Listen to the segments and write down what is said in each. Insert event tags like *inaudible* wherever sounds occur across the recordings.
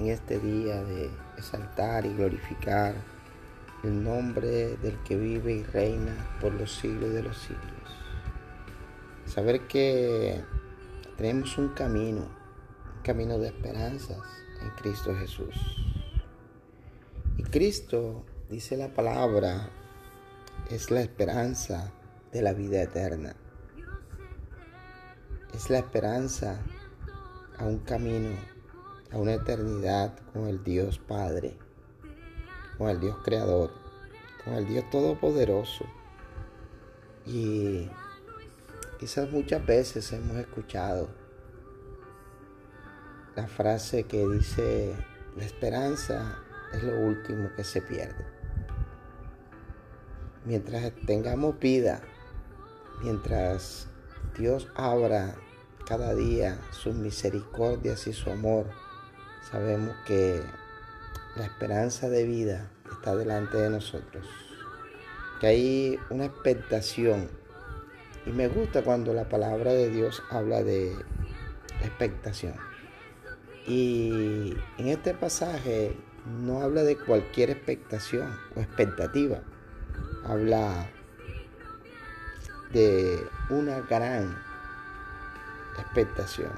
en este día de exaltar y glorificar el nombre del que vive y reina por los siglos de los siglos. Saber que tenemos un camino, un camino de esperanzas en Cristo Jesús. Y Cristo, dice la palabra, es la esperanza de la vida eterna. Es la esperanza a un camino a una eternidad con el Dios Padre, con el Dios Creador, con el Dios Todopoderoso. Y quizás muchas veces hemos escuchado la frase que dice, la esperanza es lo último que se pierde. Mientras tengamos vida, mientras Dios abra cada día sus misericordias y su amor, sabemos que la esperanza de vida está delante de nosotros, que hay una expectación. Y me gusta cuando la palabra de Dios habla de expectación. Y en este pasaje no habla de cualquier expectación o expectativa, habla de una gran expectación.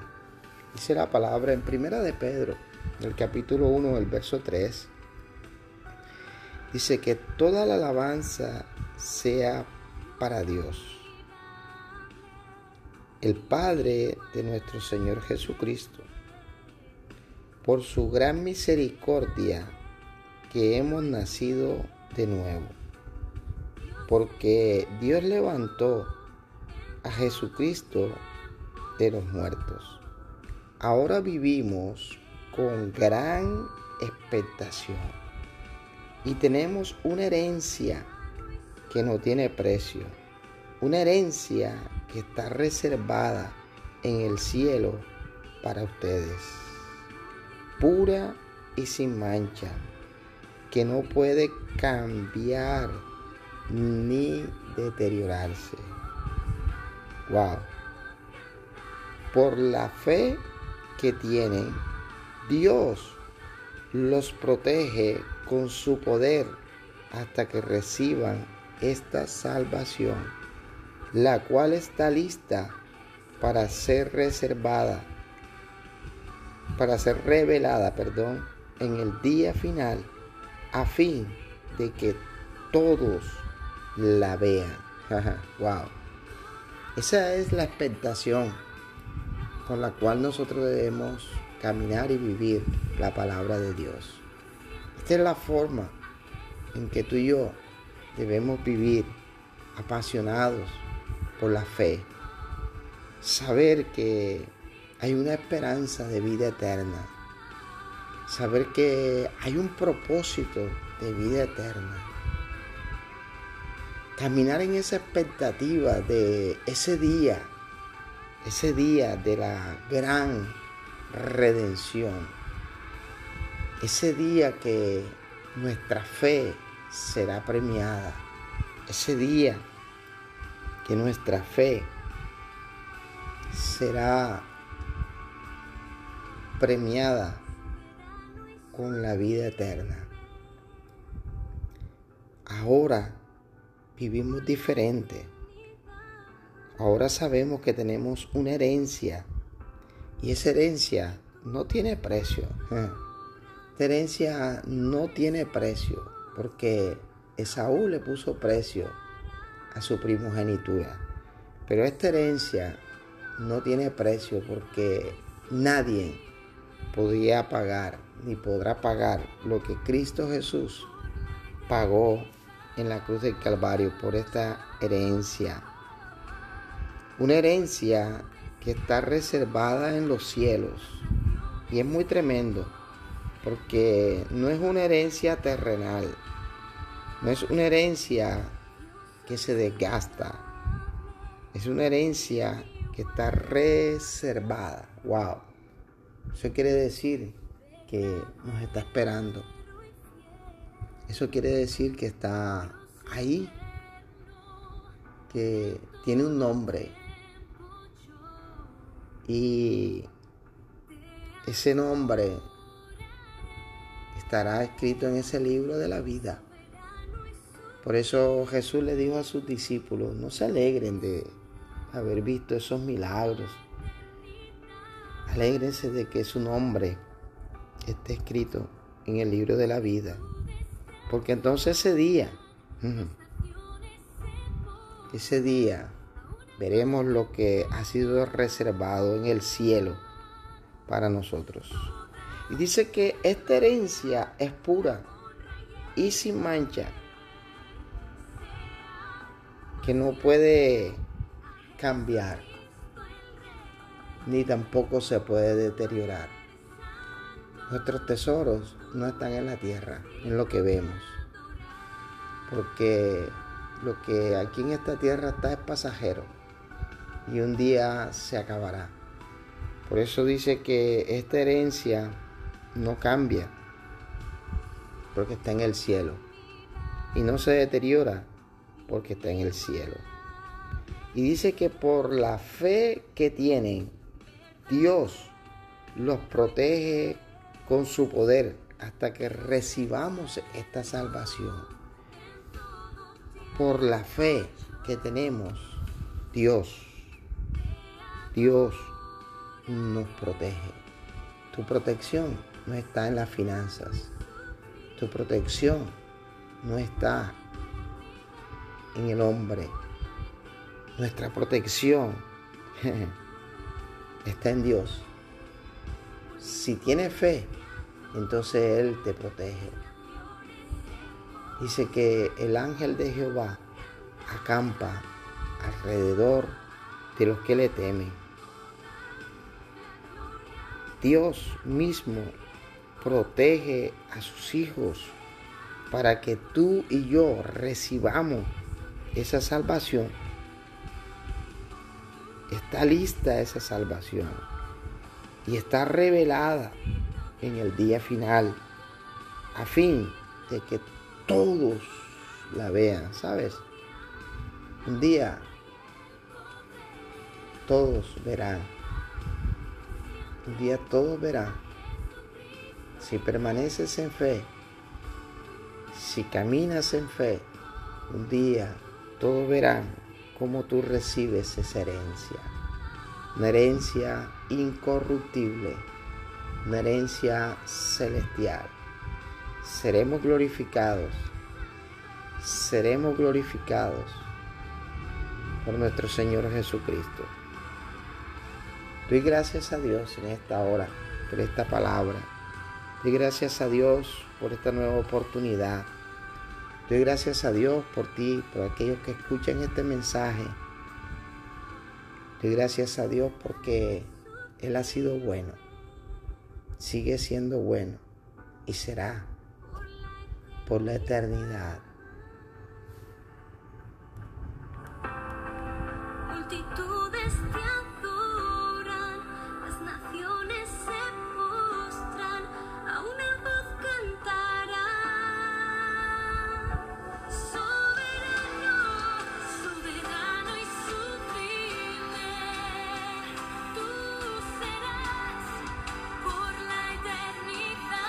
Dice la palabra en Primera de Pedro del capítulo 1, el verso 3, dice que toda la alabanza sea para Dios, el Padre de nuestro Señor Jesucristo, por su gran misericordia que hemos nacido de nuevo, porque Dios levantó a Jesucristo de los muertos. Ahora vivimos con gran expectación. Y tenemos una herencia que no tiene precio. Una herencia que está reservada en el cielo para ustedes. Pura y sin mancha. Que no puede cambiar ni deteriorarse. Wow. Por la fe que tienen Dios los protege con su poder hasta que reciban esta salvación, la cual está lista para ser reservada, para ser revelada, perdón, en el día final, a fin de que todos la vean. *laughs* wow. Esa es la expectación con la cual nosotros debemos caminar y vivir la palabra de Dios. Esta es la forma en que tú y yo debemos vivir apasionados por la fe. Saber que hay una esperanza de vida eterna. Saber que hay un propósito de vida eterna. Caminar en esa expectativa de ese día, ese día de la gran redención. Ese día que nuestra fe será premiada. Ese día que nuestra fe será premiada con la vida eterna. Ahora vivimos diferente. Ahora sabemos que tenemos una herencia y esa herencia no tiene precio. Esta herencia no tiene precio porque Esaú le puso precio a su primogenitura. Pero esta herencia no tiene precio porque nadie podía pagar ni podrá pagar lo que Cristo Jesús pagó en la cruz del Calvario por esta herencia. Una herencia que está reservada en los cielos. Y es muy tremendo porque no es una herencia terrenal, no es una herencia que se desgasta, es una herencia que está reservada. Wow. Eso quiere decir que nos está esperando. Eso quiere decir que está ahí, que tiene un nombre. Y ese nombre estará escrito en ese libro de la vida. Por eso Jesús le dijo a sus discípulos, no se alegren de haber visto esos milagros. Alégrense de que su nombre esté escrito en el libro de la vida. Porque entonces ese día, *laughs* ese día veremos lo que ha sido reservado en el cielo para nosotros. Y dice que esta herencia es pura y sin mancha que no puede cambiar, ni tampoco se puede deteriorar. Nuestros tesoros no están en la tierra, en lo que vemos, porque lo que aquí en esta tierra está es pasajero y un día se acabará. Por eso dice que esta herencia no cambia, porque está en el cielo y no se deteriora porque está en el cielo. Y dice que por la fe que tienen, Dios los protege con su poder hasta que recibamos esta salvación. Por la fe que tenemos, Dios, Dios nos protege. Tu protección no está en las finanzas. Tu protección no está en el hombre. Nuestra protección *laughs* está en Dios. Si tienes fe, entonces Él te protege. Dice que el ángel de Jehová acampa alrededor de los que le temen. Dios mismo protege a sus hijos para que tú y yo recibamos esa salvación. Está lista esa salvación y está revelada en el día final a fin de que todos la vean, ¿sabes? Un día todos verán. Un día todos verán. Si permaneces en fe, si caminas en fe, un día todos verán cómo tú recibes esa herencia. Una herencia incorruptible, una herencia celestial. Seremos glorificados, seremos glorificados por nuestro Señor Jesucristo. Doy gracias a Dios en esta hora por esta palabra. Doy gracias a Dios por esta nueva oportunidad Doy gracias a Dios por ti, por aquellos que escuchan este mensaje. Doy gracias a Dios porque Él ha sido bueno, sigue siendo bueno y será por la eternidad. Multitudes